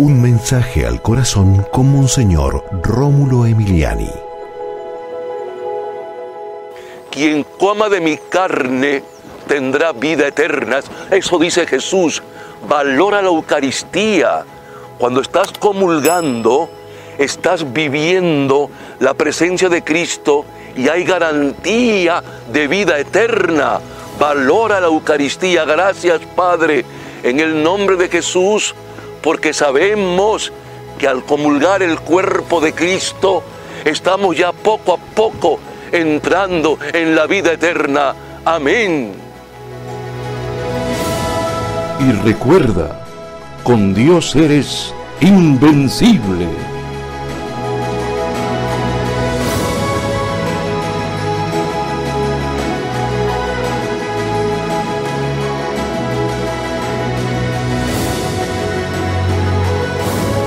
Un mensaje al corazón con Monseñor Rómulo Emiliani. Quien coma de mi carne tendrá vida eterna. Eso dice Jesús. Valora la Eucaristía. Cuando estás comulgando, estás viviendo la presencia de Cristo y hay garantía de vida eterna. Valora la Eucaristía. Gracias, Padre, en el nombre de Jesús, porque sabemos que al comulgar el cuerpo de Cristo, estamos ya poco a poco entrando en la vida eterna. Amén. Y recuerda, con Dios eres invencible.